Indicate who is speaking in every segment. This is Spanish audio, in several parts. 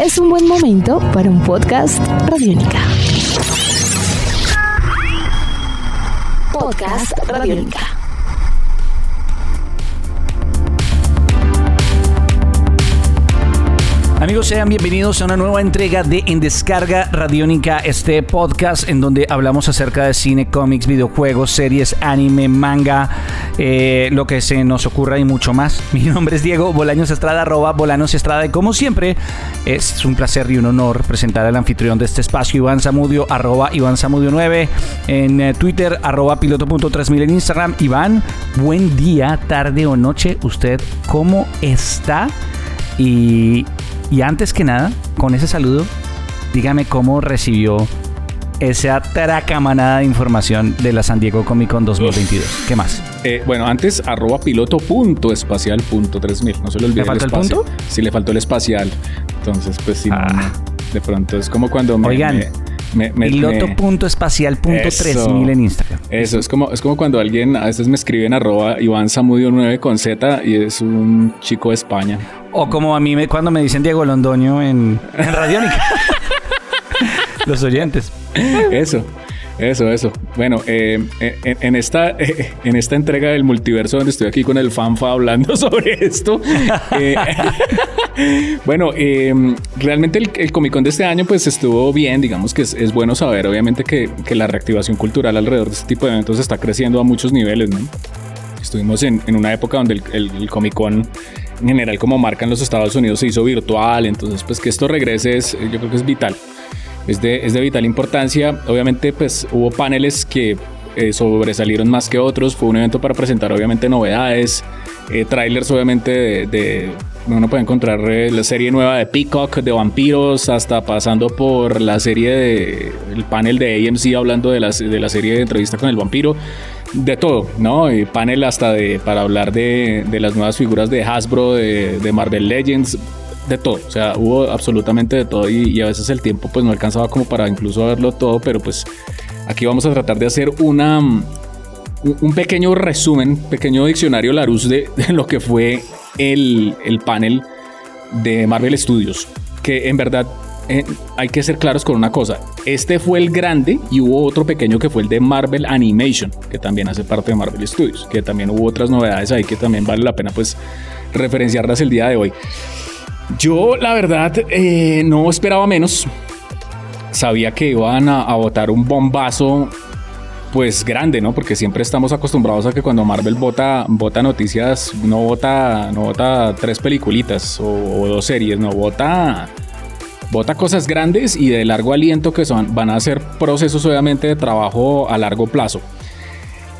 Speaker 1: es un buen momento para un podcast Radiónica. Podcast Radiónica.
Speaker 2: Amigos, sean bienvenidos a una nueva entrega de En Descarga Radiónica, este podcast en donde hablamos acerca de cine, cómics, videojuegos, series, anime, manga, eh, lo que se nos ocurra y mucho más. Mi nombre es Diego Bolaños Estrada, arroba Bolaños Estrada, y como siempre, es un placer y un honor presentar al anfitrión de este espacio, Iván Zamudio, arroba Iván Zamudio 9, en eh, Twitter, arroba piloto.3000 en Instagram. Iván, buen día, tarde o noche, ¿usted cómo está? Y y antes que nada, con ese saludo, dígame cómo recibió esa tracamanada de información de la San Diego Comic Con 2022. ¿Qué más?
Speaker 3: Eh, bueno, antes arroba piloto punto espacial punto 3000. No se le olvide
Speaker 2: ¿Le faltó el,
Speaker 3: espacio.
Speaker 2: punto?
Speaker 3: Sí, le faltó el espacial. Entonces, pues sí,
Speaker 2: Ah.
Speaker 3: de pronto es como cuando me.
Speaker 2: Oigan,
Speaker 3: me, me- me-
Speaker 2: Piloto.espacial.3000
Speaker 3: Eso.
Speaker 2: en Instagram.
Speaker 3: Eso, es como, es como cuando alguien a veces me escribe en arroba Iván Samudio 9 con Z y es un chico de España.
Speaker 2: O como a mí me, cuando me dicen Diego Londoño en, en Radiónica. Los oyentes.
Speaker 3: Eso, eso, eso. Bueno, eh, eh, en, esta, eh, en esta entrega del multiverso donde estoy aquí con el fanfa hablando sobre esto. eh, bueno, eh, realmente el, Comic Con de este año pues estuvo bien, digamos que es, bueno saber obviamente que, que la reactivación cultural alrededor de este tipo de eventos está creciendo a muchos niveles, ¿no? Estuvimos en, en una época donde el, el- el Comic Con en general como marca en los Estados Unidos se hizo virtual, entonces pues que esto regrese es, yo creo que es vital es de, es de vital importancia. Obviamente, pues hubo paneles que eh, sobresalieron más que otros. Fue un evento para presentar, obviamente, novedades, eh, trailers, obviamente, de, uno puede encontrar eh, la serie nueva de Peacock de vampiros, hasta pasando por la serie de el panel de AMC hablando de la, de la serie de entrevista con el vampiro. De todo, ¿no? Y panel hasta de para hablar de, de las nuevas figuras de Hasbro, de Marvel Legends, de todo, o sea, hubo absolutamente de todo y, y a veces el tiempo pues no alcanzaba como para incluso verlo todo, pero pues aquí vamos a tratar de hacer una mm, un pequeño resumen, pequeño diccionario Larus de, de lo que fue el, el panel de Marvel Studios, que en verdad eh, hay que ser claros con una cosa, este fue el grande y hubo otro pequeño que fue el de Marvel Animation, que también hace parte de Marvel Studios, que también hubo otras novedades ahí que también vale la pena pues referenciarlas el día de hoy. Yo, la verdad, eh, no esperaba menos. Sabía que iban a, a botar un bombazo, pues grande, ¿no? Porque siempre estamos acostumbrados a que cuando Marvel vota, vota noticias, no vota, no vota tres peliculitas o, dos series, no vota, vota cosas grandes y de largo aliento que son, van a ser procesos, obviamente, de trabajo a largo plazo.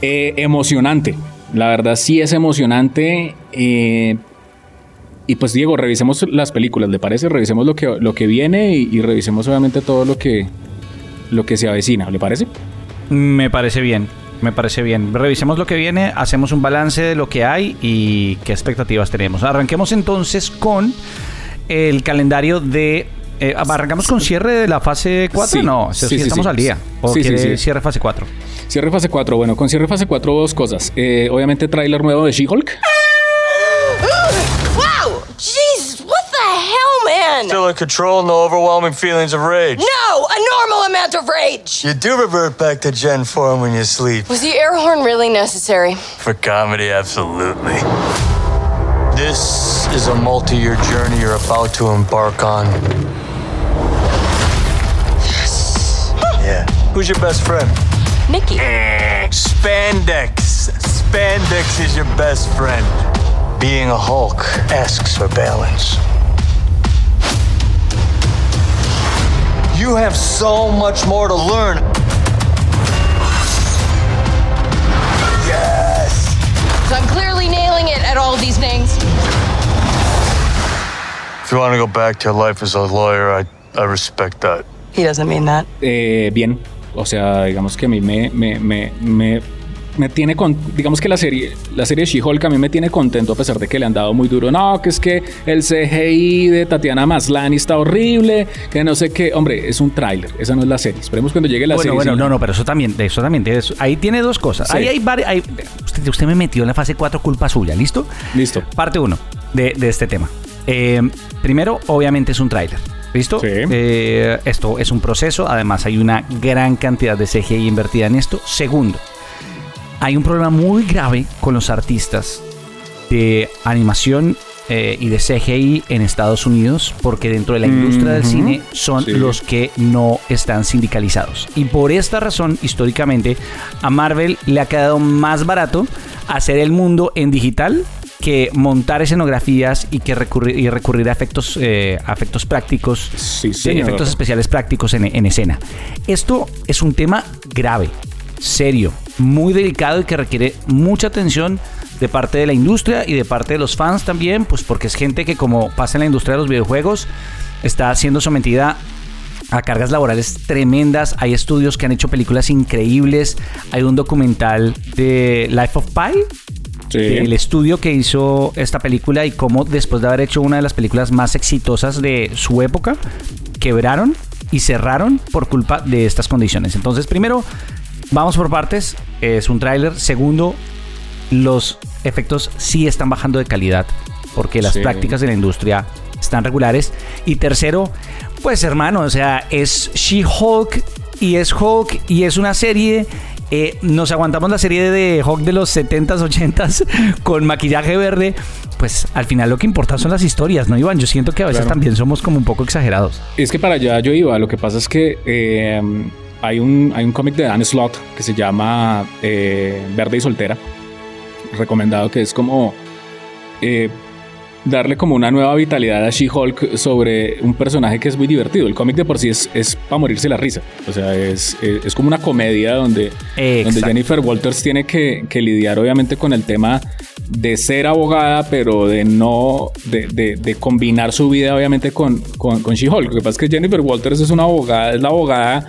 Speaker 3: Eh, emocionante, la verdad, sí es emocionante. eh, y pues Diego, revisemos las películas, ¿le parece? Revisemos lo que, lo que viene y, y revisemos obviamente todo lo que, lo que se avecina, ¿le parece?
Speaker 2: Me parece bien. Me parece bien. Revisemos lo que viene, hacemos un balance de lo que hay y qué expectativas tenemos. Arranquemos entonces con el calendario de. eh, ¿Arrancamos con cierre de la fase 4?
Speaker 3: Sí.
Speaker 2: no, sí,
Speaker 3: Sí, sí,
Speaker 2: estamos al día. ¿O
Speaker 3: Sí, sí,
Speaker 2: quiere cierre fase 4?
Speaker 3: Cierre fase 4, bueno, con cierre fase 4 dos cosas. Eh, obviamente tráiler nuevo de She-Hulk.
Speaker 4: Still in control, no overwhelming feelings of rage.
Speaker 5: No, a normal amount of rage.
Speaker 4: You do revert back to Gen form when you sleep.
Speaker 5: Was the air horn really necessary?
Speaker 4: For comedy, absolutely. This is a multi year journey you're about to embark on.
Speaker 5: Yes.
Speaker 4: Yeah. Who's your best friend?
Speaker 5: Nikki.
Speaker 4: Spandex. Spandex is your best friend. Being a Hulk asks for balance. You have so much more to learn. Yes!
Speaker 5: So I'm clearly nailing it at all these things.
Speaker 4: If you want to go back to your life as a lawyer, I, I respect that.
Speaker 5: He doesn't mean that.
Speaker 3: Eh, bien, o sea, digamos que a mí me, me, me, me, me tiene con, digamos que la serie, la serie She-Hulk a mí me tiene contento a pesar de que le han dado muy duro. No, que es que el CGI de Tatiana Maslany está horrible, que no sé qué. Hombre, es un tráiler, esa no es la serie. Esperemos cuando llegue la
Speaker 2: bueno,
Speaker 3: serie.
Speaker 2: bueno, no, no, pero eso también, eso también, eso- ahí tiene dos cosas.
Speaker 3: Sí.
Speaker 2: Ahí hay varias, usted me metió en la fase 4 culpa suya, ¿listo?
Speaker 3: Listo.
Speaker 2: Parte 1 de, de este tema. Eh, primero, obviamente es un tráiler. ¿Listo?
Speaker 3: Sí.
Speaker 2: Eh, esto es un proceso, además hay una gran cantidad de CGI invertida en esto. Segundo, hay un problema muy grave con los artistas de animación eh, y de CGI en Estados Unidos, porque dentro de la industria del cine son
Speaker 3: Sí.
Speaker 2: los que no están sindicalizados. Y por esta razón, históricamente, a Marvel le ha quedado más barato hacer el mundo en digital que montar escenografías y que recurrir, y recurrir a efectos, eh, a efectos prácticos,
Speaker 3: Sí,
Speaker 2: de efectos especiales prácticos en, en escena. Esto es un tema grave, serio, muy delicado y que requiere mucha atención de parte de la industria y de parte de los fans también, pues porque es gente que como pasa en la industria de los videojuegos, está siendo sometida a cargas laborales tremendas. Hay estudios que han hecho películas increíbles. Hay un documental de Life of Pi,
Speaker 3: Sí.
Speaker 2: el estudio que hizo esta película y cómo después de haber hecho una de las películas más exitosas de su época, quebraron y cerraron por culpa de estas condiciones. Entonces, primero, vamos por partes. Es un tráiler. Segundo, los efectos sí están bajando de calidad porque las
Speaker 3: Sí.
Speaker 2: prácticas de la industria están regulares. Y tercero, pues hermano, o sea, es She-Hulk y es Hulk y es una serie. eh, nos aguantamos la serie de Hulk de los 70s, 80s con maquillaje verde. Pues al final lo que importa son las historias, ¿no, Iván? Yo siento que a veces
Speaker 3: Claro.
Speaker 2: también somos como un poco exagerados.
Speaker 3: Es que para allá yo iba. Lo que pasa es que eh, hay un, hay un cómic de Dan Slott que se llama eh, Verde y Soltera. Recomendado que es como eh, darle como una nueva vitalidad a She-Hulk sobre un personaje que es muy divertido. El cómic de por sí es, es para morirse la risa. O sea, es, es, es como una comedia donde, donde. Jennifer Walters tiene que, que lidiar obviamente con el tema de ser abogada, pero de no, de, de- de combinar su vida obviamente con, con, con She-Hulk. Lo que pasa es que Jennifer Walters es una abogada, es la abogada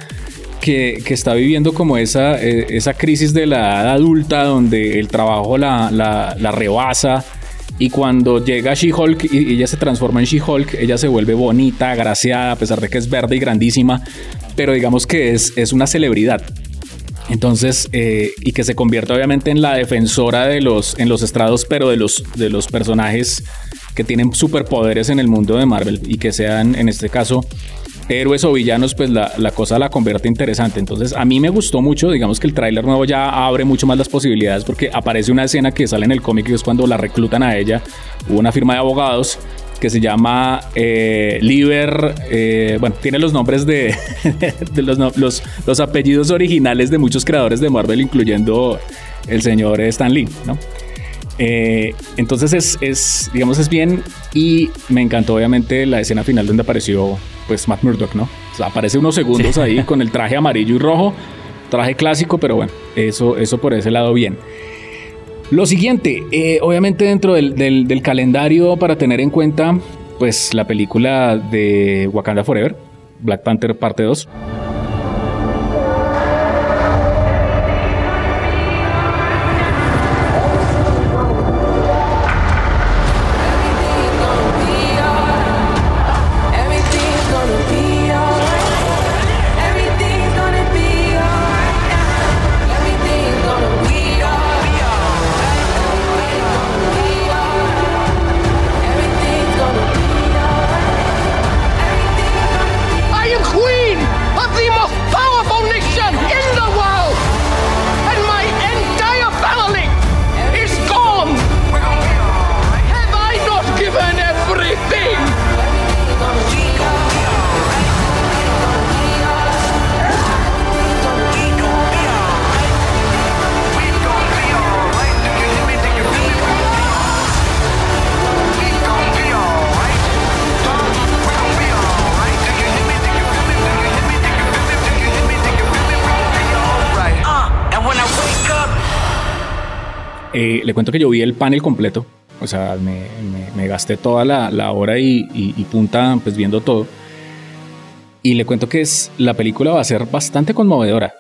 Speaker 3: que, está viviendo como esa, eh, esa crisis de la edad adulta donde el trabajo la, la, rebasa. Y cuando llega She-Hulk y y ella se transforma en She-Hulk, ella se vuelve bonita, agraciada, a pesar de que es verde y grandísima, pero digamos que es, es una celebridad. Entonces, eh, y que se convierte obviamente en la defensora de los, en los estrados, pero de los, de los personajes que tienen superpoderes en el mundo de Marvel y que sean, en este caso, héroes o villanos, pues la, la cosa la convierte interesante. Entonces, a mí me gustó mucho, digamos que el tráiler nuevo ya abre mucho más las posibilidades porque aparece una escena que sale en el cómic que es cuando la reclutan a ella, hubo una firma de abogados que se llama eh, Liber, eh, bueno, tiene los nombres de, de los, los, los apellidos originales de muchos creadores de Marvel, incluyendo el señor Stan Lee, ¿no? Eh, entonces es, es, digamos, es bien y me encantó obviamente la escena final donde apareció pues Matt Murdock, ¿no? O sea, aparece unos segundos ahí con el traje amarillo y rojo, traje clásico, pero bueno, eso, eso por ese lado bien. Lo siguiente, eh, obviamente dentro del, del- del calendario para tener en cuenta, pues la película de Wakanda Forever, Black Panther parte 2. Eh, le cuento que yo vi el panel completo, o sea, me, me- me gasté toda la, la hora y, y- y punta pues viendo todo. Y le cuento que es, la película va a ser bastante conmovedora,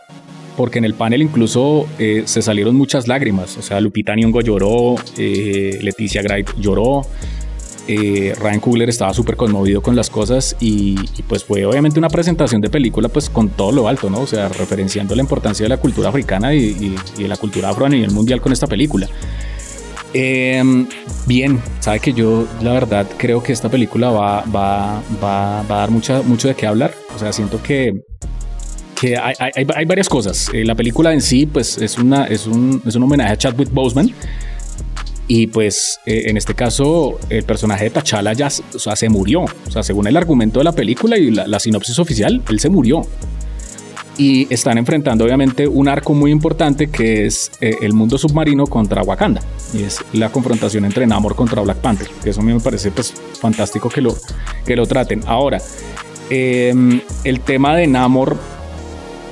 Speaker 3: porque en el panel incluso eh, se salieron muchas lágrimas, o sea, Lupita Nyong'o lloró, eh, Leticia Wright lloró, eh, Ryan Coogler estaba súper conmovido con las cosas y, pues fue obviamente una presentación de película pues con todo lo alto, ¿no? O sea, referenciando la importancia de la cultura africana y, de la cultura afro a nivel mundial con esta película. Eh, bien, sabe que yo la verdad creo que esta película va, va, va, va a dar mucha, mucho de qué hablar. O sea, siento que, que hay, hay- hay varias cosas. Eh, la película en sí, pues es, una, es, un, es un homenaje a Chadwick Boseman. Y pues eh, en este caso el personaje de T'Challa ya se murió. O sea, según el argumento de la película y la, sinopsis oficial, él se murió. Y están enfrentando obviamente un arco muy importante que es eh, el mundo submarino contra Wakanda. Y es la confrontación entre Namor contra Black Panther. Que eso a mí me parece pues fantástico que lo, que lo traten. Ahora, eh, el tema de Namor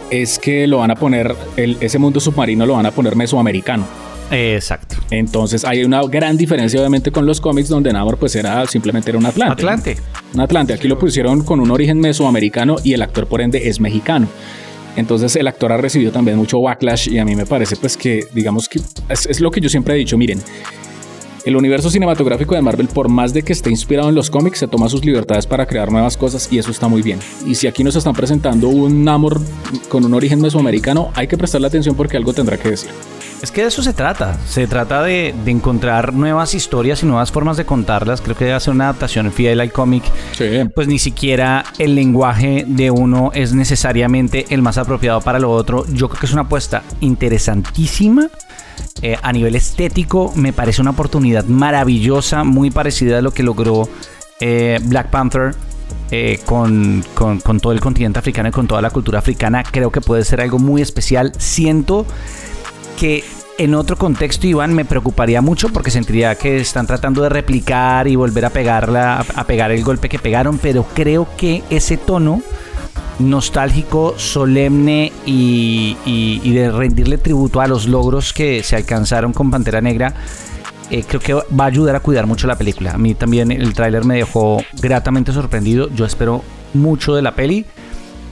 Speaker 3: es que lo van a poner, ese mundo submarino lo van a poner mesoamericano.
Speaker 2: Exacto.
Speaker 3: Entonces hay una gran diferencia obviamente con los cómics donde Namor pues era simplemente era un Atlante.
Speaker 2: Atlante.
Speaker 3: Un Atlante. Aquí lo pusieron con un origen mesoamericano y el actor por ende es mexicano. Entonces el actor ha recibido también mucho backlash y a mí me parece pues que digamos que es, es lo que yo siempre he dicho, miren, el universo cinematográfico de Marvel, por más de que esté inspirado en los cómics, se toma sus libertades para crear nuevas cosas y eso está muy bien. Y si aquí nos están presentando un Namor con un origen mesoamericano, hay que prestarle atención porque algo tendrá que decir.
Speaker 2: Es que de eso se trata. Se trata de, de encontrar nuevas historias y nuevas formas de contarlas. Creo que debe hacer una adaptación fiel al cómic.
Speaker 3: Sí.
Speaker 2: Pues ni siquiera el lenguaje de uno es necesariamente el más apropiado para lo otro. Yo creo que es una apuesta interesantísima. Eh, a nivel estético, me parece una oportunidad maravillosa, muy parecida a lo que logró eh, Black Panther eh, con, con- con todo el continente africano y con toda la cultura africana. Creo que puede ser algo muy especial. Siento que en otro contexto, Iván, me preocuparía mucho porque sentiría que están tratando de replicar y volver a pegarla, a, pegar el golpe que pegaron, pero creo que ese tono nostálgico, solemne y de rendirle tributo a los logros que se alcanzaron con Pantera Negra, eh, creo que va a ayudar a cuidar mucho la película. A mí también el tráiler me dejó gratamente sorprendido. Yo espero mucho de la peli,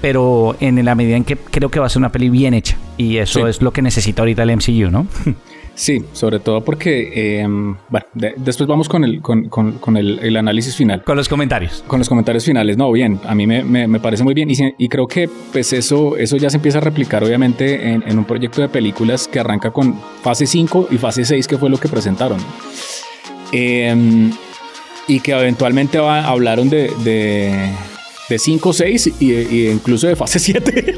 Speaker 2: pero en la medida en que creo que va a ser una peli bien hecha. Y eso
Speaker 3: Sí.
Speaker 2: es lo que necesita ahorita el MCU, ¿no?
Speaker 3: Sí, sobre todo porque, eh, bueno, de- después vamos con el, con, con- con el, el análisis final.
Speaker 2: Con los comentarios.
Speaker 3: Con los comentarios finales, no, bien, a mí me, me- me parece muy bien y, creo que pues eso, eso ya se empieza a replicar obviamente en, en un proyecto de películas que arranca con fase 5 y fase 6 que fue lo que presentaron. Eh, y que eventualmente va- hablaron de, de, de 5, 6 y, y incluso de fase 7,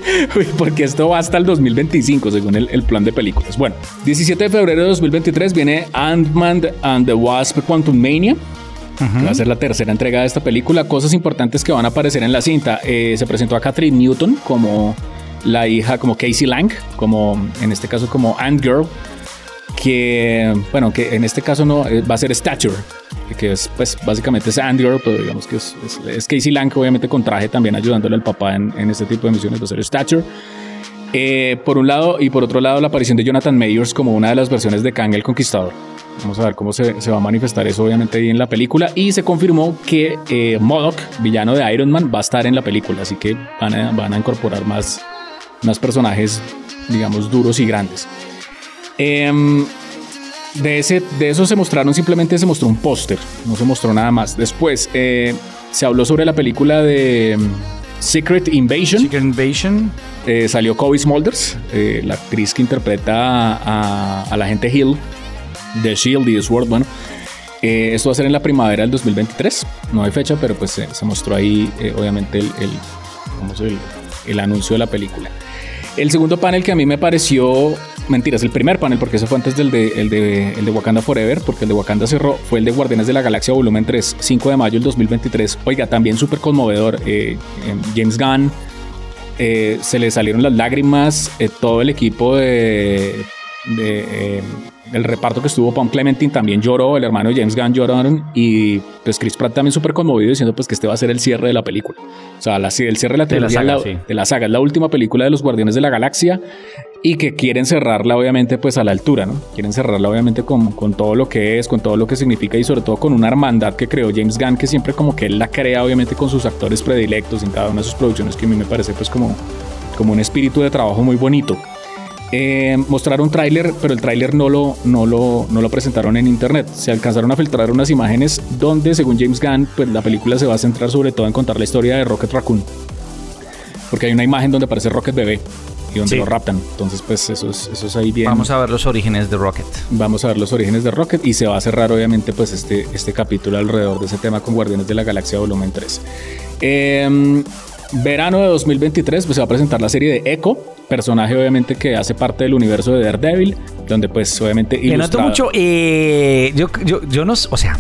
Speaker 3: porque esto va hasta el 2025 según el, el plan de películas. Bueno, 17 de febrero de 2023 viene Ant-Man and the Wasp Quantum Mania. que Va a ser la tercera entrega de esta película. Cosas importantes que van a aparecer en la cinta. Eh, se presentó a Catherine Newton como la hija, como Casey Lang, como en este caso como Ant Girl, que bueno, que en este caso no eh, va a ser Stature, que es pues básicamente es Ant Girl, pero digamos que es, es- es Casey Lang, obviamente con traje también ayudándole al papá en, en este tipo de misiones, a ser Stature. Eh, por un lado y por otro lado la aparición de Jonathan Mayers como una de las versiones de Kang el Conquistador. Vamos a ver cómo se, se va a manifestar eso obviamente ahí en la película y se confirmó que eh, MODOK, villano de Iron Man, va a estar en la película, así que van a, van a incorporar más, más personajes, digamos, duros y grandes. Em, de, ese, de eso se mostraron, simplemente se mostró un póster, no se mostró nada más. Después eh, se habló sobre la película de em, Secret Invasion.
Speaker 2: Secret Invasion.
Speaker 3: Eh, salió Kobe Smulders, eh, la actriz que interpreta a, a la gente Hill de Shield y de Sword. Bueno, eh, esto va a ser en la primavera del 2023. No hay fecha, pero pues eh, se mostró ahí, eh, obviamente, el, el, ¿cómo se dice? el anuncio de la película. El segundo panel que a mí me pareció, mentiras, el primer panel, porque eso fue antes del de, el de, el de Wakanda Forever, porque el de Wakanda cerró, fue el de Guardianes de la Galaxia Volumen 3, 5 de mayo del 2023. Oiga, también súper conmovedor. eh, eh, James Gunn, eh, se le salieron las lágrimas, todo el equipo de, de, eh, el reparto que estuvo, Pam Clementine también lloró, el hermano James Gunn lloraron y pues Chris Pratt también súper conmovido diciendo pues que este va a ser el cierre de la película. O sea, la- el cierre de la,
Speaker 2: De la
Speaker 3: trilogía,
Speaker 2: saga,
Speaker 3: la-
Speaker 2: sí.
Speaker 3: de la saga, es la última película de los Guardianes de la Galaxia y que quieren cerrarla obviamente pues a la altura, ¿no? Quieren cerrarla obviamente con, con todo lo que es, con todo lo que significa y sobre todo con una hermandad que creó James Gunn que siempre como que él la crea obviamente con sus actores predilectos en cada una de sus producciones que a mí me parece pues como, como un espíritu de trabajo muy bonito. Eh, mostraron un tráiler, pero el tráiler no lo, no, lo, no lo presentaron en internet. Se alcanzaron a filtrar unas imágenes donde, según James Gunn, pues la película se va a centrar sobre todo en contar la historia de Rocket Raccoon. porque hay una imagen donde aparece Rocket Bebé y donde
Speaker 2: Sí.
Speaker 3: lo raptan. Entonces, pues eso es, eso es ahí bien.
Speaker 2: Vamos a ver los orígenes de Rocket.
Speaker 3: Vamos a ver los orígenes de Rocket y se va a cerrar obviamente pues este, este capítulo alrededor de ese tema con Guardianes de la Galaxia volumen 3. Eh, verano de 2023 pues se va a presentar la serie de Echo, personaje obviamente que hace parte del universo de Daredevil, donde pues obviamente
Speaker 2: Le noto mucho. eh, yo, yo, yo no. O sea,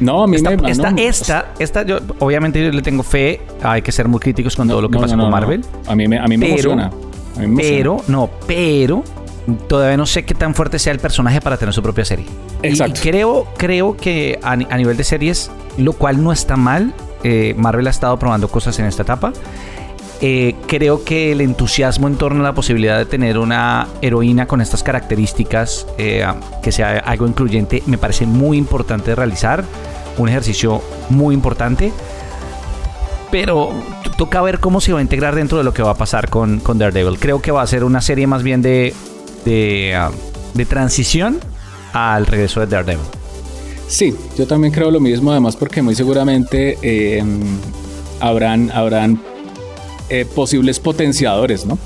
Speaker 3: No, a mí
Speaker 2: esta,
Speaker 3: me...
Speaker 2: esta,
Speaker 3: no,
Speaker 2: esta, esta, yo, obviamente yo le tengo fe. Hay que ser muy críticos con todo lo que
Speaker 3: no,
Speaker 2: pasa con. Marvel.
Speaker 3: A mí me, a mí me
Speaker 2: Pero-
Speaker 3: emociona. A mí me emociona.
Speaker 2: Pero, no, pero todavía no sé qué tan fuerte sea el personaje para tener su propia serie.
Speaker 3: Exacto.
Speaker 2: Y, creo, creo que a nivel de series, lo cual no está mal, eh, Marvel ha estado probando cosas en esta etapa. Eh, creo que el entusiasmo en torno a la posibilidad de tener una heroína con estas características, eh, que sea algo incluyente, me parece muy importante de realizar. Un ejercicio muy importante. Pero toca ver cómo se va a integrar dentro de lo que va a pasar con, Daredevil. Creo que va a ser una serie más bien de, de, ah, de transición al regreso de Daredevil.
Speaker 3: Sí, yo también creo lo mismo, además porque muy seguramente eh, habrán, habrán eh, posibles potenciadores, ¿no?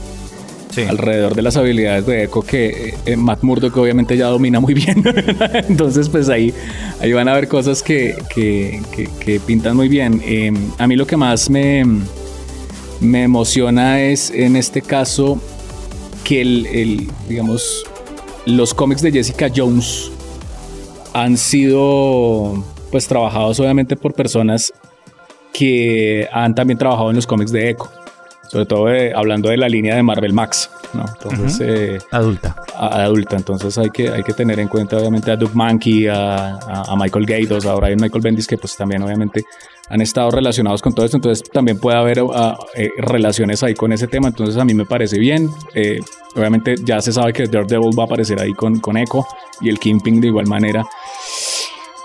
Speaker 2: Sí.
Speaker 3: alrededor de las habilidades de Echo que eh, Matt Murdock obviamente ya domina muy bien. Entonces, pues ahí, ahí van a haber cosas que, que- que- que pintan muy bien. Eh, a mí lo que más me, me emociona es en este caso que el, el, digamos, los cómics de Jessica Jones han sido pues trabajados obviamente por personas que han también trabajado en los cómics de Echo. Sobre todo de- hablando de la línea de Marvel Max, ¿no? Entonces, eh,
Speaker 2: Adulta.
Speaker 3: a- adulta. Entonces hay que, hay que tener en cuenta obviamente a Doug Mankey, a, a- a Michael Gaydos, a Brian Michael Bendis, que pues también obviamente han estado relacionados con todo esto. Entonces también puede haber eh, relaciones ahí con ese tema. Entonces a mí me parece bien. Eh, obviamente ya se sabe que Daredevil va a aparecer ahí con, con Echo y el Kingpin de igual manera.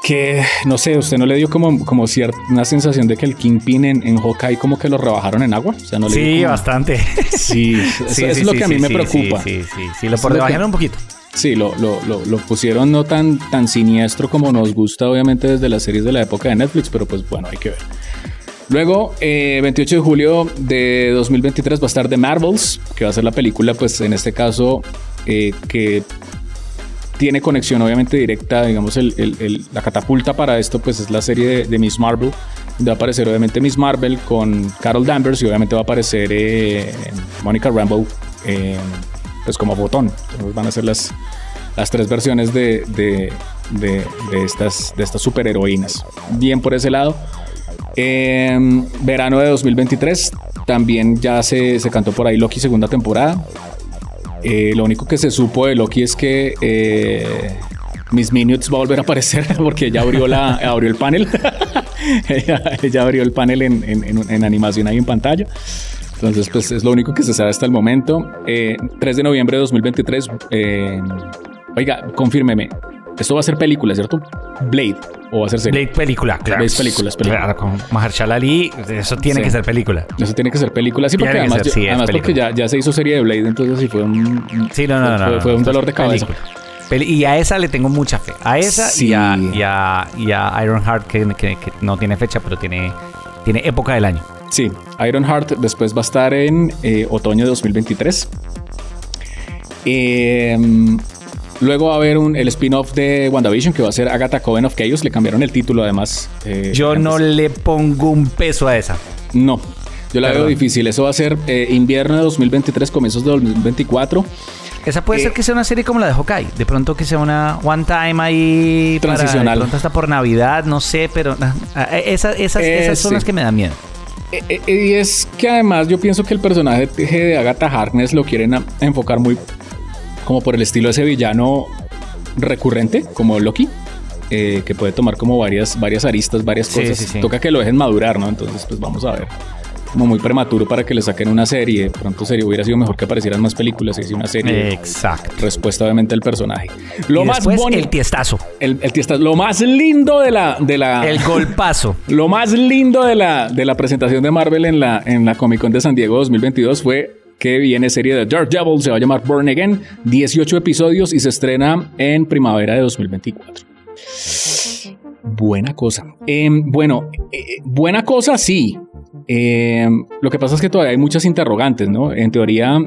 Speaker 3: Que no sé, usted no le dio como, como cierta una sensación de que el Kingpin en, en Hawkeye como que lo rebajaron en agua. O sea, no le
Speaker 2: Sí,
Speaker 3: como-
Speaker 2: bastante.
Speaker 3: Sí, eso es lo que a mí me preocupa.
Speaker 2: Sí, sí, sí. Lo por debajaron
Speaker 3: que-
Speaker 2: un poquito.
Speaker 3: Sí, lo, lo, lo, lo pusieron no tan, tan siniestro como nos gusta, obviamente, desde las series de la época de Netflix, pero pues bueno, hay que ver. Luego, eh, 28 de julio de 2023 va a estar The Marvels, que va a ser la película, pues en este caso, eh, que tiene conexión obviamente directa, digamos, el- el- el- la catapulta para esto, pues es la serie de, de Miss Marvel, donde va a aparecer obviamente Miss Marvel con Carol Danvers y obviamente va a aparecer eh, Monica Rambeau, eh, pues como botón. Entonces van a ser las, las tres versiones de, de, de- de estas, de estas superheroínas. Bien por ese lado. Eh, verano de 2023 también ya se, se cantó por ahí Loki segunda temporada. Eh, lo único que se supo de Loki es que eh, Miss Minutes va a volver a aparecer porque ella abrió, la, abrió el panel. ella, abrió el panel en, en- en- en animación ahí en pantalla. Entonces, pues es lo único que se sabe hasta el momento. Eh, 3 de noviembre de 2023. eh, oiga, confírmeme. Esto va a ser película, ¿cierto? Blade. ¿O va a ser serie?
Speaker 2: Blade película, claro.
Speaker 3: Blade película, es película.
Speaker 2: Claro, con Mahershala Ali, eso tiene
Speaker 3: Sí.
Speaker 2: que ser película.
Speaker 3: Eso tiene que ser película. Sí, porque
Speaker 2: Tiene
Speaker 3: además,
Speaker 2: ser, sí, es
Speaker 3: además porque ya, ya se hizo serie de Blade, entonces sí fue un,
Speaker 2: Sí, no, no, no.
Speaker 3: fue,
Speaker 2: no,
Speaker 3: fue
Speaker 2: no,
Speaker 3: un dolor de cabeza.
Speaker 2: y a esa le tengo mucha fe. A esa y, a, y, a, y a Ironheart, que, que- que no tiene fecha, pero tiene, tiene época del año.
Speaker 3: Sí, Ironheart después va a estar en eh, otoño de 2023. Eh, luego va a haber un, el spin-off de WandaVision que va a ser Agatha Coven of Chaos. Le cambiaron el título además. eh,
Speaker 2: Yo no le pongo un peso a esa.
Speaker 3: No, yo la veo difícil. Eso va a ser eh, invierno de 2023, comienzos de 2024.
Speaker 2: Esa puede
Speaker 3: Eh,
Speaker 2: ser que sea una serie como la de Hawkeye. De pronto que sea una one time ahí. para-
Speaker 3: Transicional.
Speaker 2: de pronto hasta por Navidad, no sé, pero ah, ah, esas, son
Speaker 3: sí.
Speaker 2: las que me dan miedo.
Speaker 3: Y es que además yo pienso que el personaje de Agatha Harkness lo quieren enfocar muy como por el estilo de ese villano recurrente, como Loki, eh, que puede tomar como varias, varias aristas, varias
Speaker 2: Sí,
Speaker 3: cosas.
Speaker 2: sí, sí.
Speaker 3: Toca que lo dejen madurar, ¿no? Entonces, pues vamos a ver. Como muy prematuro para que le saquen una serie. De pronto sería, hubiera sido mejor que aparecieran más películas y así una serie.
Speaker 2: Exacto.
Speaker 3: Respuesta obviamente al personaje. Lo
Speaker 2: y
Speaker 3: más bonito.
Speaker 2: el tiestazo.
Speaker 3: El, el tiesta- lo más lindo de la, de la,
Speaker 2: El golpazo.
Speaker 3: lo más lindo de la, de la presentación de Marvel en la, en la Comic Con de San Diego 2022 fue que viene serie de Daredevil, se va a llamar Born Again, 18 episodios y se estrena en primavera de 2024. Buena cosa. Em, bueno, eh, buena cosa sí. Eh, lo que pasa es que todavía hay muchas interrogantes, ¿no? En teoría,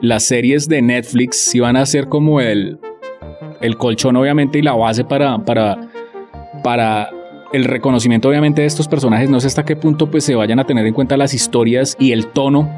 Speaker 3: las series de Netflix sí van a ser como el, el colchón, obviamente, y la base para, para, para el reconocimiento, obviamente, de estos personajes. No sé hasta qué punto pues, se vayan a tener en cuenta las historias y el tono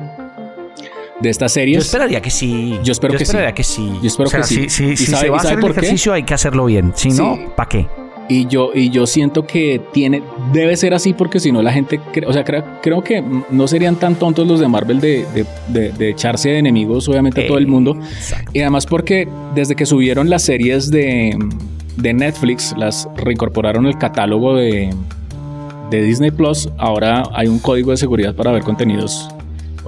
Speaker 3: de estas
Speaker 2: Yo
Speaker 3: series.
Speaker 2: esperaría que sí.
Speaker 3: Yo espero que sí.
Speaker 2: esperaría que sí.
Speaker 3: Yo espero
Speaker 2: O sea,
Speaker 3: que sí.
Speaker 2: Si, si-
Speaker 3: ¿Y
Speaker 2: si
Speaker 3: sabe-
Speaker 2: se va a hacer el
Speaker 3: qué?
Speaker 2: ejercicio, hay que hacerlo bien. Si no,
Speaker 3: Sí.
Speaker 2: ¿para qué?
Speaker 3: Y yo, y yo siento que tiene, debe ser así porque si no la gente, o sea, creo, creo que no serían tan tontos los de Marvel de, de- de- de echarse de enemigos obviamente a todo el mundo.
Speaker 2: Exacto.
Speaker 3: Y además porque desde que subieron las series de, de Netflix, las reincorporaron al catálogo de, de Disney Plus, ahora hay un código de seguridad para ver contenidos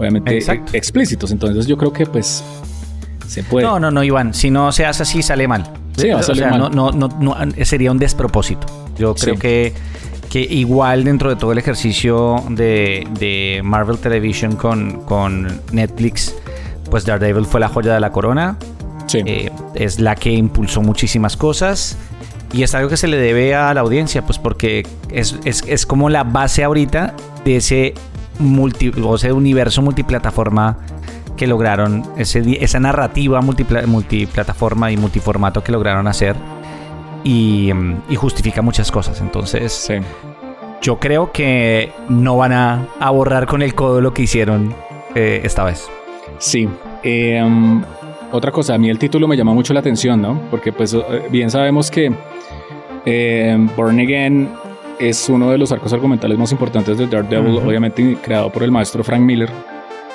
Speaker 3: obviamente
Speaker 2: Exacto.
Speaker 3: e- explícitos. Entonces yo creo que pues se puede.
Speaker 2: No, no, no, Iván. Si no se hace así, sale mal.
Speaker 3: Sí,
Speaker 2: O sea,
Speaker 3: mal.
Speaker 2: No, no, no, no, sería un despropósito. Yo creo
Speaker 3: Sí.
Speaker 2: que, que igual dentro de todo el ejercicio de, de Marvel Television con, con Netflix, pues Daredevil fue la joya de la corona.
Speaker 3: Sí.
Speaker 2: Eh, es la que impulsó muchísimas cosas. Y es algo que se le debe a la audiencia, pues porque es, es, es como la base ahorita de ese, multi, o ese universo multiplataforma que lograron, ese, esa narrativa multipla- multiplataforma y multiformato que lograron hacer. Y, mm, y justifica muchas cosas. Entonces,
Speaker 3: sí.
Speaker 2: yo creo que no van a, a borrar con el codo lo que hicieron eh, esta vez.
Speaker 3: Sí. Eh, um, otra cosa, a mí el título me llama mucho la atención, ¿no? Porque pues eh, bien sabemos que eh, Born Again es uno de los arcos argumentales más importantes de Daredevil, obviamente creado por el maestro Frank Miller.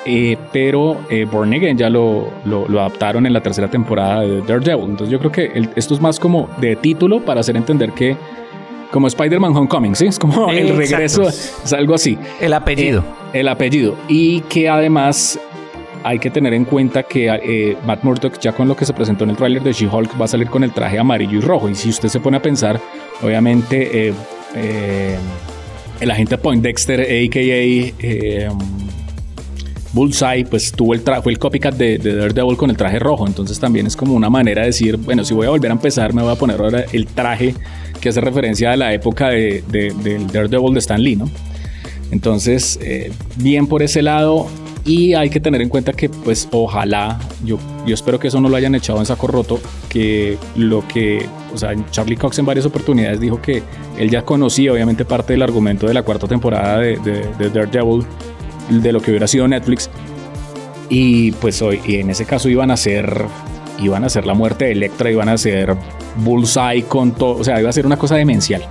Speaker 3: Eh, pero eh, Born Again ya lo, lo- lo adaptaron en la tercera temporada de Daredevil. Entonces yo creo que el- esto es más como de título para hacer entender que como Spider-Man Homecoming, ¿sí? Es como el
Speaker 2: Exacto.
Speaker 3: regreso, es algo así.
Speaker 2: El apellido.
Speaker 3: Eh, el apellido. Y que además hay que tener en cuenta que eh, Matt Murdock, ya con lo que se presentó en el tráiler de She-Hulk, va a salir con el traje amarillo y rojo. Y si usted se pone a pensar, obviamente, eh, eh, el agente Poindexter, a.k.a. eh, Bullseye, pues tuvo el fue el copycat de, de Daredevil con el traje rojo. Entonces también es como una manera de decir, bueno, si voy a volver a empezar, me voy a poner ahora el traje que hace referencia a la época de, de- del Daredevil de Stan Lee, ¿no? Entonces, eh, bien por ese lado. Y hay que tener en cuenta que, pues, ojalá, yo, yo espero que eso no lo hayan echado en saco roto, que lo que, o sea, Charlie Cox en varias oportunidades dijo que él ya conocía, obviamente, parte del argumento de la cuarta temporada de, de, de Daredevil, de lo que hubiera sido Netflix. Y pues hoy, y en ese caso iban a ser, iban a ser la muerte de Electra, iban a ser Bullseye con todo, o sea, iba a ser una cosa demencial.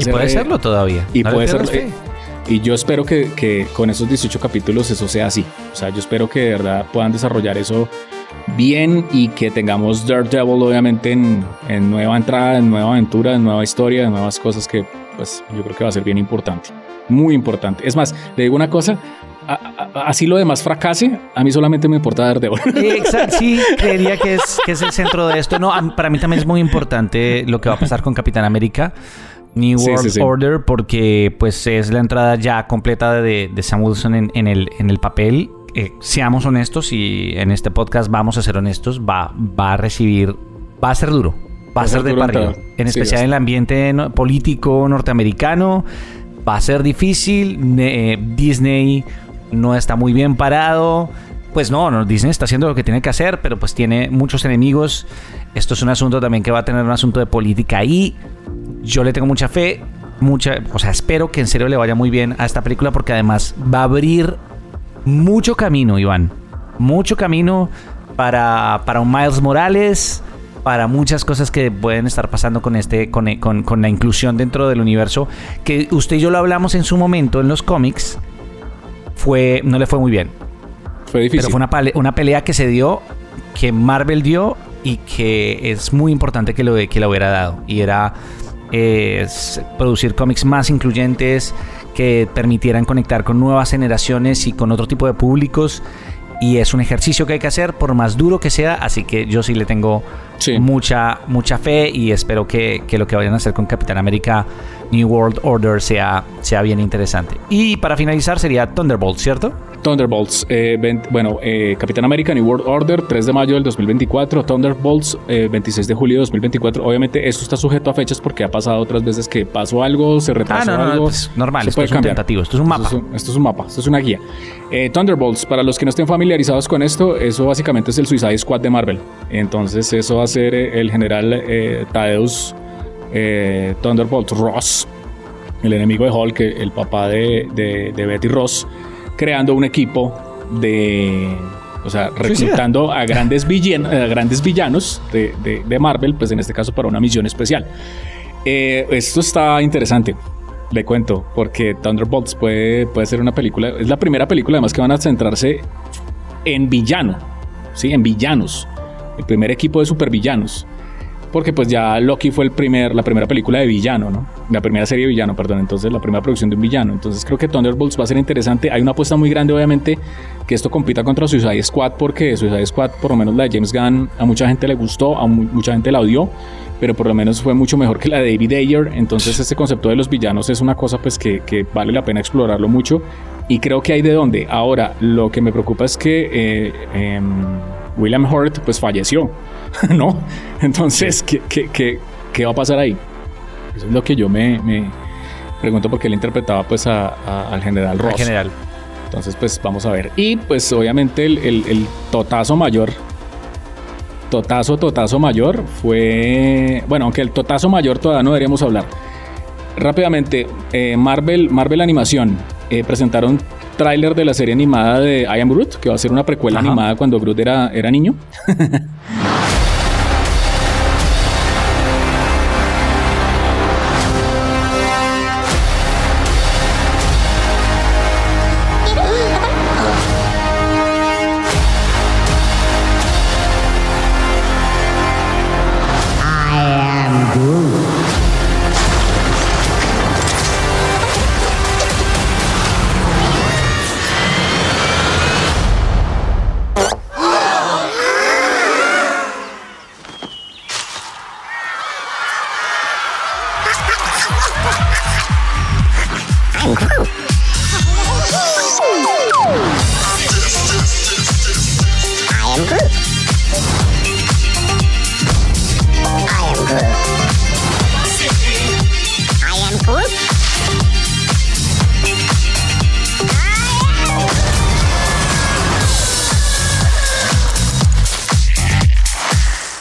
Speaker 2: Y puede
Speaker 3: eh,
Speaker 2: serlo todavía.
Speaker 3: y
Speaker 2: No
Speaker 3: puede. Y yo espero que, que con esos 18 capítulos eso sea así. O sea, yo espero que de verdad puedan desarrollar eso bien y que tengamos Daredevil obviamente en, en nueva entrada, en nueva aventura, en nueva historia, en nuevas cosas que pues yo creo que va a ser bien importante. Muy importante. Es más, le digo una cosa, a- a- así lo demás fracase, a mí solamente me importa Daredevil.
Speaker 2: Exacto, sí, creería que es, que es el centro de esto. No, para mí también es muy importante lo que va a pasar con Capitán América. New
Speaker 3: Sí,
Speaker 2: World
Speaker 3: sí, sí.
Speaker 2: Order, porque pues es la entrada ya completa de, de Sam Wilson en, en el, en el papel. Eh, seamos honestos y en este podcast vamos a ser honestos, va, va a recibir, va a ser duro, va, a ser de
Speaker 3: entrar.
Speaker 2: En
Speaker 3: Sí,
Speaker 2: especial
Speaker 3: va
Speaker 2: en el ambiente no- político norteamericano, va a ser difícil. Eh, Disney no está muy bien parado. Pues no, no, Disney está haciendo lo que tiene que hacer, pero pues tiene muchos enemigos. Esto es un asunto también que va a tener un asunto de política ahí. Yo le tengo mucha fe, mucha, o sea, espero que en serio le vaya muy bien a esta película porque además va a abrir mucho camino, Iván. Mucho camino para, para un Miles Morales, para muchas cosas que pueden estar pasando con, este, con, con- con la inclusión dentro del universo. Que usted y yo lo hablamos en su momento en los cómics. Fue, no le fue muy bien.
Speaker 3: Fue difícil.
Speaker 2: Pero fue una pelea que se dio, que Marvel dio y que es muy importante que lo, que lo hubiera dado. Y era eh, s- producir cómics más incluyentes que permitieran conectar con nuevas generaciones y con otro tipo de públicos. Y es un ejercicio que hay que hacer, por más duro que sea. Así que yo sí le tengo
Speaker 3: Sí.
Speaker 2: mucha, mucha fe y espero que, que lo que vayan a hacer con Capitán América New World Order sea, sea bien interesante. Y para finalizar sería Thunderbolt, ¿cierto?
Speaker 3: Thunderbolts, eh, bueno, eh, Capitán América New World Order, 3 de mayo del 2024, Thunderbolts, eh, 26 de julio de 2024. Obviamente eso está sujeto a fechas porque ha pasado otras veces que pasó algo, se retrasó
Speaker 2: Ah, no, no,
Speaker 3: algo.
Speaker 2: pues, normal,
Speaker 3: se
Speaker 2: esto
Speaker 3: puede
Speaker 2: es un
Speaker 3: cambiar.
Speaker 2: tentativo, esto es un mapa.
Speaker 3: Esto es un, esto es un mapa, esto es una guía. Eh, Thunderbolts, para los que no estén familiarizados con esto, eso básicamente es el Suicide Squad de Marvel. Entonces eso va a ser eh, el general Tadeus eh, Thunderbolt Ross, el enemigo de Hulk, el papá de, de- de Betty Ross, creando un equipo de. O sea, reclutando a grandes, villan- a grandes villanos de, de- de Marvel, pues en este caso para una misión especial. Eh, esto está interesante, le cuento, porque Thunderbolts puede, puede ser una película. Es la primera película, además, que van a centrarse en villano, ¿sí? En villanos. El primer equipo de supervillanos. Porque pues ya Loki fue el primer, la primera película de villano, ¿no? La primera serie de villano, perdón. Entonces la primera producción de un villano. Entonces creo que Thunderbolts va a ser interesante. Hay una apuesta muy grande, obviamente, que esto compita contra Suicide Squad, porque Suicide Squad, por lo menos la de James Gunn, a mucha gente le gustó, a mu- mucha gente la odió, pero por lo menos fue mucho mejor que la de David Ayer. Entonces este concepto de los villanos es una cosa pues que, que vale la pena explorarlo mucho. Y creo que hay de dónde. Ahora, lo que me preocupa es que eh, em, William Hurt pues falleció, ¿no? Entonces, ¿qué, qué, qué, qué va a pasar ahí? Eso es lo que yo me, me pregunto porque él interpretaba pues a- a- al general Ross.
Speaker 2: En general.
Speaker 3: Entonces, pues vamos a ver. Y pues obviamente el, el- el totazo mayor, totazo, totazo mayor fue, bueno, aunque el totazo mayor todavía no deberíamos hablar. Rápidamente, eh, Marvel, Marvel Animación eh, presentaron tráiler de la serie animada de I Am Groot, que va a ser una precuela
Speaker 2: Ajá.
Speaker 3: animada cuando Groot era, era niño.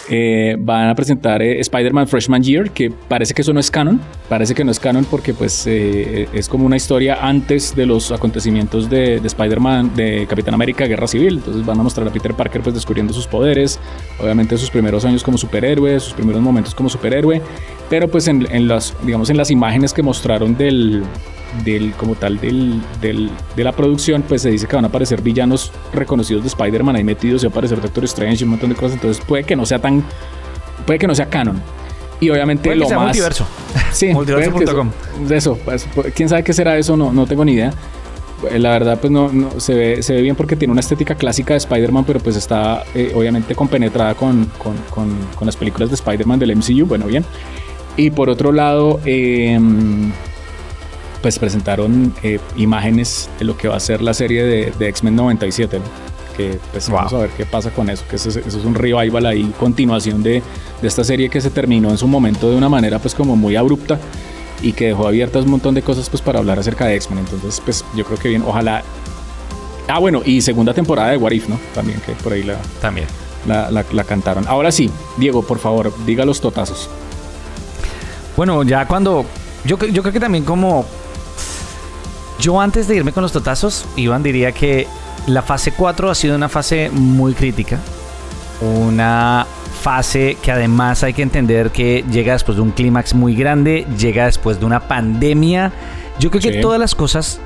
Speaker 3: Eh, van a presentar eh, Spider-Man Freshman Year, que parece que eso no es canon. Parece que no es canon porque pues eh, es como una historia antes de los acontecimientos de, de Spider-Man, de Capitán América, Guerra Civil. Entonces van a mostrar a Peter Parker pues descubriendo sus poderes, obviamente sus primeros años como superhéroe, sus primeros momentos como superhéroe. Pero pues en las, digamos, en las imágenes que mostraron del, del como tal del, del- de la producción, pues se dice que van a aparecer villanos reconocidos de Spider-Man ahí metidos, y va a aparecer Doctor Strange y un montón de cosas, entonces puede que no sea tan, puede que no sea canon. Y obviamente
Speaker 2: Puede que
Speaker 3: lo
Speaker 2: sea
Speaker 3: más...
Speaker 2: multiverso.
Speaker 3: Sí,
Speaker 2: Multiverso
Speaker 3: puede que
Speaker 2: punto
Speaker 3: eso- Eso, pues, pu- quién sabe qué será eso, no, no tengo ni idea. Eh, La verdad, pues no, no- se, ve, se ve bien porque tiene una estética clásica de Spider-Man, pero pues está eh, obviamente compenetrada con, con, con, con las películas de Spider-Man del MCU, bueno, bien. Y por otro lado, eh, pues presentaron eh, imágenes de lo que va a ser la serie de, de X-Men 97, ¿no? que pues
Speaker 2: Wow.
Speaker 3: vamos a ver qué pasa con eso, que eso, es- eso es un revival ahí, continuación de, de esta serie que se terminó en su momento de una manera pues como muy abrupta y que dejó abiertas un montón de cosas pues para hablar acerca de X-Men, entonces pues yo creo que bien, ojalá... Ah, bueno, y segunda temporada de What If, ¿no? También que por ahí la,
Speaker 2: También.
Speaker 3: la, la- la cantaron. Ahora sí, Diego, por favor, diga los totazos.
Speaker 2: Bueno, ya cuando. Yo, yo creo que también como. Yo antes de irme con los totazos, Iván diría que la fase 4 ha sido una fase muy crítica. Una fase que además hay que entender que llega después de un clímax muy grande, llega después de una pandemia. Yo creo que todas las cosas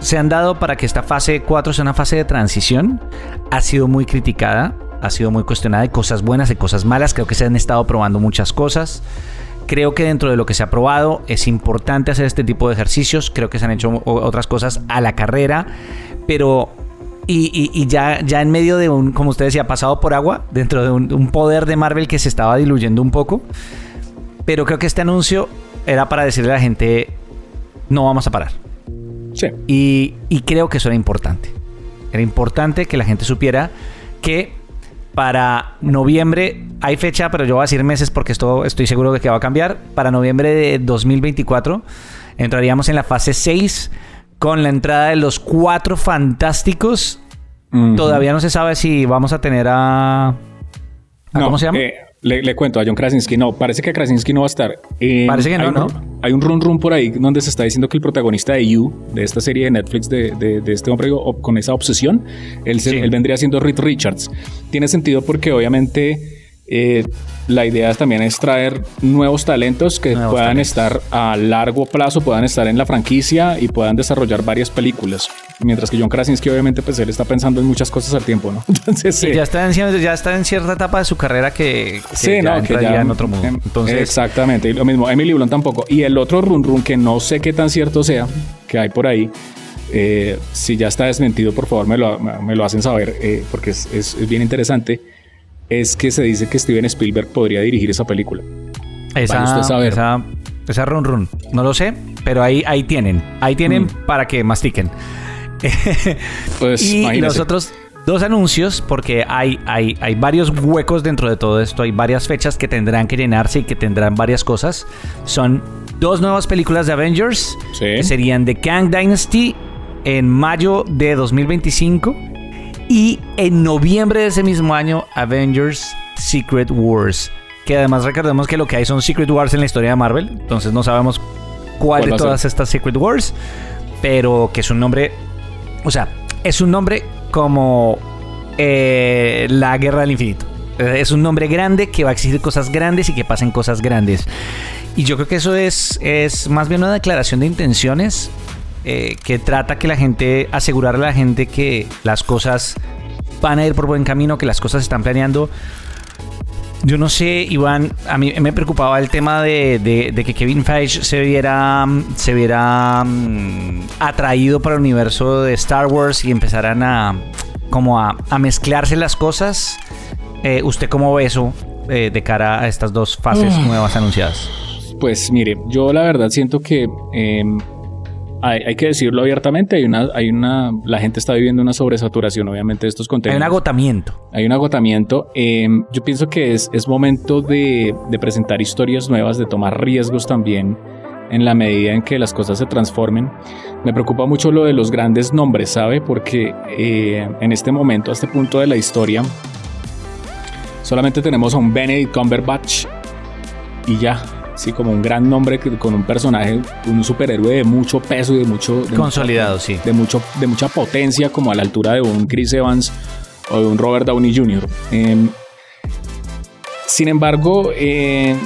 Speaker 2: se han dado para que esta fase 4 sea una fase de transición. Ha sido muy criticada, ha sido muy cuestionada. Hay cosas buenas y cosas malas. Creo que se han estado probando muchas cosas. Creo que dentro de lo que se ha probado es importante hacer este tipo de ejercicios. Creo que se han hecho otras cosas a la carrera, pero y, y- y ya, ya en medio de un, como usted decía, pasado por agua, dentro de un, un poder de Marvel que se estaba diluyendo un poco. Pero creo que este anuncio era para decirle a la gente, no vamos a parar.
Speaker 3: Sí.
Speaker 2: Y, y creo que eso era importante. Era importante que la gente supiera que para noviembre hay fecha, pero yo voy a decir meses porque esto estoy seguro de que va a cambiar. Para noviembre de 2024 entraríamos en la fase 6 con la entrada de los cuatro fantásticos. Todavía no se sabe si vamos a tener a... a
Speaker 3: No,
Speaker 2: ¿Cómo se llama?
Speaker 3: eh, le, le cuento a John Krasinski. No, parece que Krasinski no va a estar. Eh,
Speaker 2: Parece que no,
Speaker 3: hay
Speaker 2: ¿no?
Speaker 3: Hay un run run por ahí donde se está diciendo que el protagonista de You, de esta serie de Netflix de, de- de este hombre con esa obsesión, él, se-
Speaker 2: Sí.
Speaker 3: él vendría siendo Reed Richards. Tiene sentido porque obviamente eh, la idea también es traer nuevos talentos que
Speaker 2: Nuevos
Speaker 3: puedan
Speaker 2: talentos.
Speaker 3: estar a largo plazo, puedan estar en la franquicia y puedan desarrollar varias películas. Mientras que John Krasinski obviamente pues él está pensando en muchas cosas al tiempo, ¿no? Entonces...
Speaker 2: Sí,
Speaker 3: eh,
Speaker 2: ya está, en, cier- ya está en cierta etapa de su carrera que, que
Speaker 3: Sí,
Speaker 2: ya
Speaker 3: no, que ya
Speaker 2: en otro mundo.
Speaker 3: em,
Speaker 2: Entonces,
Speaker 3: exactamente, y lo mismo, Emily Blunt tampoco. Y el otro run run que no sé qué tan cierto sea, que hay por ahí, eh, si ya está desmentido, por favor me lo, me lo hacen saber, eh, porque es, es- es bien interesante, es que se dice que Steven Spielberg podría dirigir esa película.
Speaker 2: esa,
Speaker 3: usted saber.
Speaker 2: esa, esa run run, no lo sé, pero ahí, ahí tienen, ahí tienen
Speaker 3: Mm.
Speaker 2: para que mastiquen.
Speaker 3: Pues
Speaker 2: y
Speaker 3: imagínese.
Speaker 2: los otros dos anuncios, porque hay, hay, hay varios huecos dentro de todo esto, hay varias fechas que tendrán que llenarse y que tendrán varias cosas. Son dos nuevas películas de Avengers,
Speaker 3: Sí.
Speaker 2: que serían The Kang Dynasty en mayo de 2025 y en noviembre de ese mismo año Avengers Secret Wars. Que además recordemos que lo que hay son Secret Wars en la historia de Marvel, entonces no sabemos cuál,
Speaker 3: ¿Cuál
Speaker 2: de todas estas Secret Wars, pero que es un nombre, o sea, es un nombre como eh, la Guerra del Infinito. Es un nombre grande que va a exigir cosas grandes y que pasen cosas grandes. Y yo creo que eso es, es más bien una declaración de intenciones eh, que trata que la gente, asegurar a la gente que las cosas van a ir por buen camino, que las cosas se están planeando. Yo no sé, Iván, a mí me preocupaba el tema de, de- de que Kevin Feige se viera, se viera mm, atraído para el universo de Star Wars y empezaran a como a, a mezclarse las cosas. Eh, ¿Usted cómo ve eso eh, de cara a estas dos fases nuevas anunciadas?
Speaker 3: Pues mire, yo la verdad siento que eh, hay, hay que decirlo abiertamente, hay una, hay una, la gente está viviendo una sobresaturación obviamente de estos
Speaker 2: Hay
Speaker 3: contenidos.
Speaker 2: un agotamiento.
Speaker 3: Hay un agotamiento. Eh, yo pienso que es, es momento de, de presentar historias nuevas, de tomar riesgos también en la medida en que las cosas se transformen. Me preocupa mucho lo de los grandes nombres, ¿sabe? Porque eh, en este momento, a este punto de la historia, solamente tenemos a un Benedict Cumberbatch y ya. Sí, como un gran nombre con un personaje, un superhéroe de mucho peso y de mucho... de
Speaker 2: Consolidado, sí.
Speaker 3: de, mucho, de mucha potencia, como a la altura de un Chris Evans o de un Robert Downey Jr. Eh, sin embargo, eh,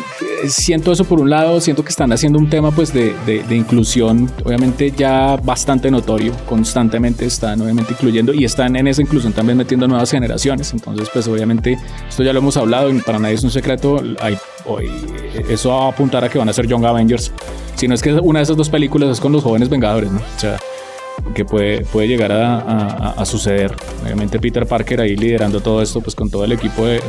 Speaker 3: siento eso por un lado, siento que están haciendo un tema pues de, de- inclusión, obviamente ya bastante notorio, constantemente están obviamente incluyendo y están en esa inclusión también metiendo nuevas generaciones, entonces pues obviamente esto ya lo hemos hablado y para nadie es un secreto, hay, eso va a apuntar a que van a ser Young Avengers, si no es que una de esas dos películas es con los jóvenes Vengadores, ¿no? O sea, que puede, puede llegar a, suceder. Obviamente Peter Parker ahí liderando todo esto, pues con todo el equipo de,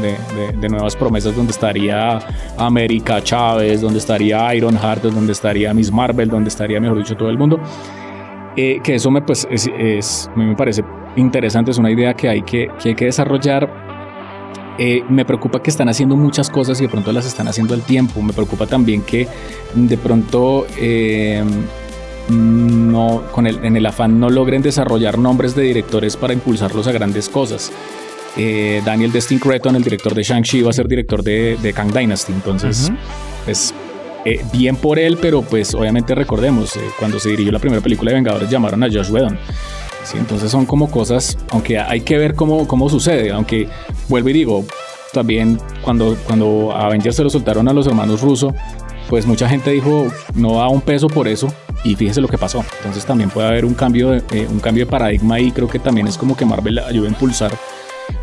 Speaker 3: de- nuevas promesas, donde estaría América Chávez, donde estaría Iron Heart, donde estaría Miss Marvel, donde estaría, mejor dicho, todo el mundo. Eh, que eso me, pues, es, me parece interesante, es una idea que hay que, que, hay que desarrollar. Eh, me preocupa que están haciendo muchas cosas y de pronto las están haciendo al tiempo. Me preocupa también que de pronto eh, no, con el, en el afán no logren desarrollar nombres de directores para impulsarlos a grandes cosas. Eh, Daniel Destin Cretton, el director de Shang-Chi, va a ser director de, de Kang Dynasty. Entonces, pues eh, bien por él, pero pues obviamente recordemos, eh, cuando se dirigió la primera película de Vengadores llamaron a Josh Whedon. Sí, entonces son como cosas, aunque hay que ver cómo, cómo sucede, aunque vuelvo y digo, también cuando, cuando a Avengers se lo soltaron a los hermanos rusos, pues mucha gente dijo no da un peso por eso y fíjese lo que pasó. Entonces también puede haber un cambio de, eh, un cambio de paradigma y creo que también es como que Marvel ayuda a impulsar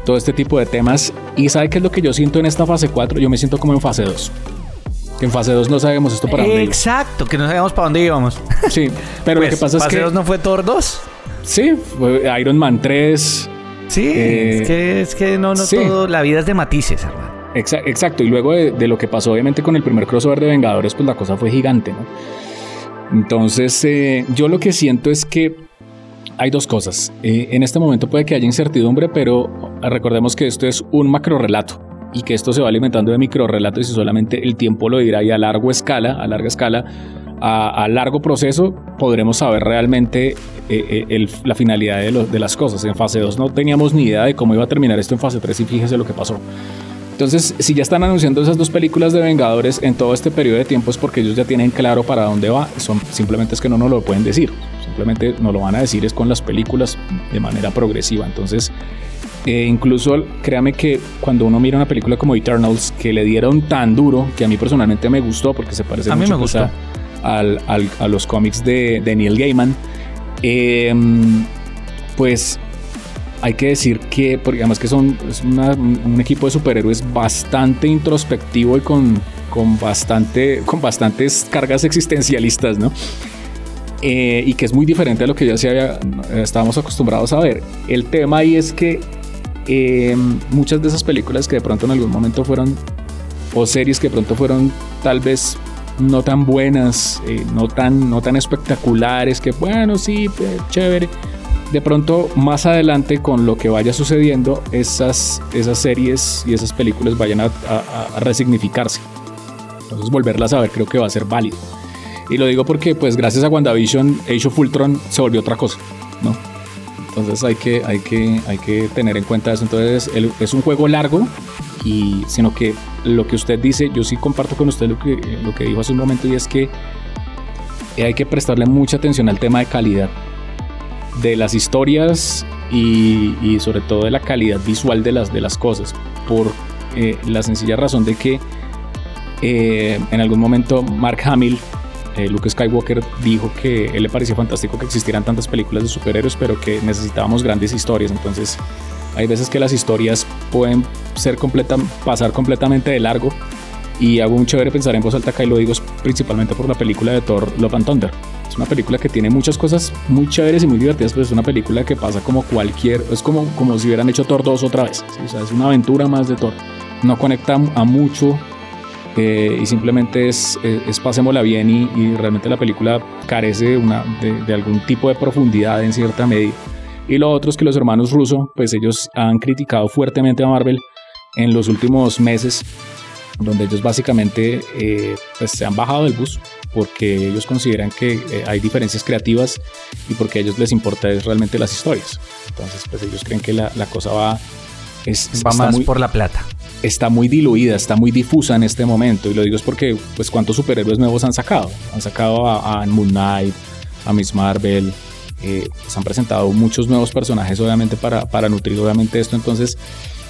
Speaker 3: todo este tipo de temas. Y ¿sabe qué es lo que yo siento en esta fase 4? Yo me siento como en fase 2. Que en fase 2 no sabemos esto para dónde iba.
Speaker 2: Exacto, que no sabíamos para dónde íbamos.
Speaker 3: Sí, pero
Speaker 2: Pues,
Speaker 3: lo que pasa es que
Speaker 2: Paseos no fue Thor 2.
Speaker 3: sí, fue Iron Man 3,
Speaker 2: Sí,
Speaker 3: Eh,
Speaker 2: es que, es que no, no
Speaker 3: sí.
Speaker 2: todo, la vida es de matices, hermano.
Speaker 3: Exa- exacto, y luego de, lo que pasó obviamente con el primer crossover de Vengadores, pues la cosa fue gigante, ¿no? Entonces, eh, yo lo que siento es que hay dos cosas. Eh, en este momento puede que haya incertidumbre, pero recordemos que esto es un macro relato y que esto se va alimentando de micro relatos y solamente el tiempo lo dirá y a largo escala, a larga escala, a, largo proceso, podremos saber realmente eh, eh, la finalidad de las cosas. En fase 2 no teníamos ni idea de cómo iba a terminar esto en fase 3 y fíjese lo que pasó. Entonces, si ya están anunciando esas dos películas de Vengadores en todo este periodo de tiempo es porque ellos ya tienen claro para dónde va. Son, simplemente es que no nos lo pueden decir. Simplemente nos lo van a decir es con las películas de manera progresiva. Entonces, eh, incluso créame que cuando uno mira una película como Eternals, que le dieron tan duro, que a mí personalmente me gustó porque se parece
Speaker 2: A mí
Speaker 3: mucho
Speaker 2: me
Speaker 3: pues,
Speaker 2: gustó.
Speaker 3: a, al- al- a los cómics de, de Neil Gaiman, eh, pues hay que decir que, porque además que son es una- un equipo de superhéroes bastante introspectivo y con, con, bastante, con bastantes cargas existencialistas, ¿no? Eh, y que es muy diferente a lo que ya se había, estábamos acostumbrados a ver. El tema ahí es que eh, muchas de esas películas que de pronto en algún momento fueron, o series que de pronto fueron tal vez no tan buenas, eh, no, tan, no tan espectaculares, que bueno, sí, eh, chévere. De pronto, más adelante, con lo que vaya sucediendo, esas, esas series y esas películas vayan a, a- a resignificarse. Entonces, volverlas a ver creo que va a ser válido. Y lo digo porque, pues, gracias a WandaVision, Age of Ultron se volvió otra cosa, ¿no? Entonces hay que, hay que, hay que tener en cuenta eso. Entonces es un juego largo, y, sino que lo que usted dice, yo sí comparto con usted lo que, lo que dijo hace un momento y es que hay que prestarle mucha atención al tema de calidad de las historias y, sobre todo de la calidad visual de las, de las cosas, por eh, la sencilla razón de que eh, en algún momento Mark Hamill, eh, Luke Skywalker, dijo que él le parecía fantástico que existieran tantas películas de superhéroes, pero que necesitábamos grandes historias. Entonces, hay veces que las historias pueden ser completa, pasar completamente de largo. Y hago un chévere pensar en voz alta acá y lo digo principalmente por la película de Thor Love and Thunder. Es una película que tiene muchas cosas muy chéveres y muy divertidas, pero es una película que pasa como cualquier, es como, como si hubieran hecho Thor 2 otra vez. O sea, es una aventura más de Thor. No conecta a mucho eh, y simplemente es, es, es pasémosla bien y, y realmente la película carece de, una, de, de algún tipo de profundidad en cierta medida. Y lo otro es que los hermanos Russo, pues ellos han criticado fuertemente a Marvel en los últimos meses, donde ellos básicamente eh, pues se han bajado del bus porque ellos consideran que eh, hay diferencias creativas y porque a ellos les importa es realmente las historias. Entonces, pues ellos creen que la, la cosa va... Es,
Speaker 2: Va más
Speaker 3: muy-
Speaker 2: por la plata.
Speaker 3: está muy diluida, está muy difusa en este momento. Y lo digo es porque, pues, ¿cuántos superhéroes nuevos han sacado? Han sacado a, a Moon Knight, a Miss Marvel. eh, se han presentado muchos nuevos personajes, obviamente, para, para nutrir, obviamente, esto. Entonces,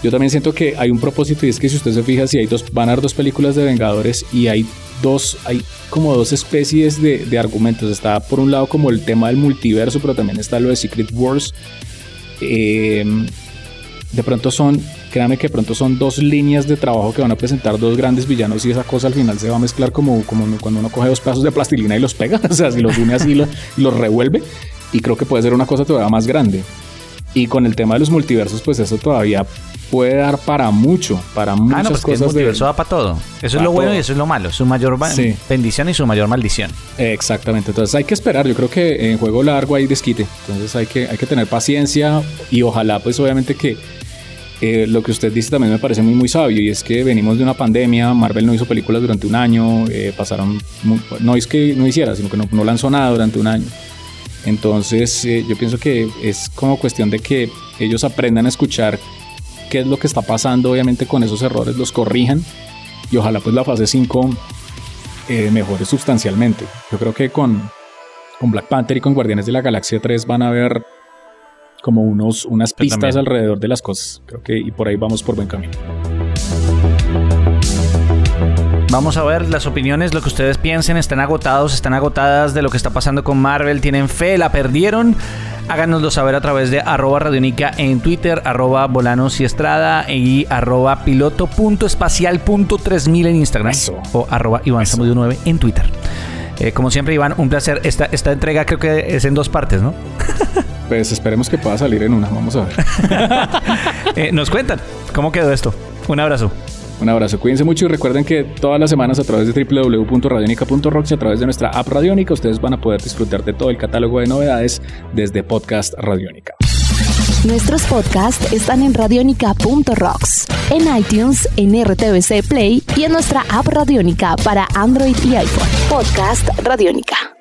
Speaker 3: yo también siento que hay un propósito y es que si usted se fija, si hay dos, van a haber dos películas de Vengadores y hay dos, hay como dos especies de, argumentos. Está por un lado como el tema del multiverso, pero también está lo de Secret Wars. Eh, de pronto son, créanme que de pronto son dos líneas de trabajo que van a presentar dos grandes villanos y esa cosa al final se va a mezclar como, como cuando uno coge dos pedazos de plastilina y los pega, o sea, si los une así y los revuelve y creo que puede ser una cosa todavía más grande. Y con el tema de los multiversos, pues eso todavía puede dar para mucho, para muchas
Speaker 2: Ah, no, pues
Speaker 3: cosas. de-
Speaker 2: multiverso da para todo. Eso es lo bueno
Speaker 3: todo.
Speaker 2: y eso es lo malo. Su mayor
Speaker 3: Sí.
Speaker 2: bendición y su mayor maldición.
Speaker 3: Exactamente, entonces hay que esperar, yo creo que en juego largo hay desquite, entonces hay que, hay que tener paciencia y ojalá pues obviamente que eh, lo que usted dice también me parece muy muy sabio y es que venimos de una pandemia, Marvel no hizo películas durante un año, eh, pasaron, mu- no es que no hiciera, sino que no, no lanzó nada durante un año. Entonces eh, yo pienso que es como cuestión de que ellos aprendan a escuchar qué es lo que está pasando, obviamente con esos errores los corrijan y ojalá pues la fase 5 eh, mejore sustancialmente. Yo creo que con, con Black Panther y con Guardianes de la Galaxia 3 van a haber como unos, unas pistas alrededor de las cosas. Creo que y por ahí vamos por buen camino.
Speaker 2: Vamos a ver las opiniones, lo que ustedes piensen. Están agotados, están agotadas de lo que está pasando con Marvel. Tienen fe, la perdieron. Háganoslo saber a través de arroba radionica en Twitter, arroba volanos y estrada y arroba piloto.espacial.3000 en Instagram
Speaker 3: Eso.
Speaker 2: o arroba Iván Zamudio 9 en Twitter. Eh, como siempre, Iván, un placer. Esta, esta entrega creo que es en dos partes, ¿no?
Speaker 3: Pues esperemos que pueda salir en una. Vamos a ver.
Speaker 2: Eh, nos cuentan cómo quedó esto. Un abrazo.
Speaker 3: Un abrazo, cuídense mucho y recuerden que todas las semanas a través de www.radionica.rocks y a través de nuestra app Radionica ustedes van a poder disfrutar de todo el catálogo de novedades desde Podcast Radionica.
Speaker 1: Nuestros podcasts están en radionica.rocks, en iTunes, en RTVC Play y en nuestra app Radionica para Android y iPhone. Podcast Radionica.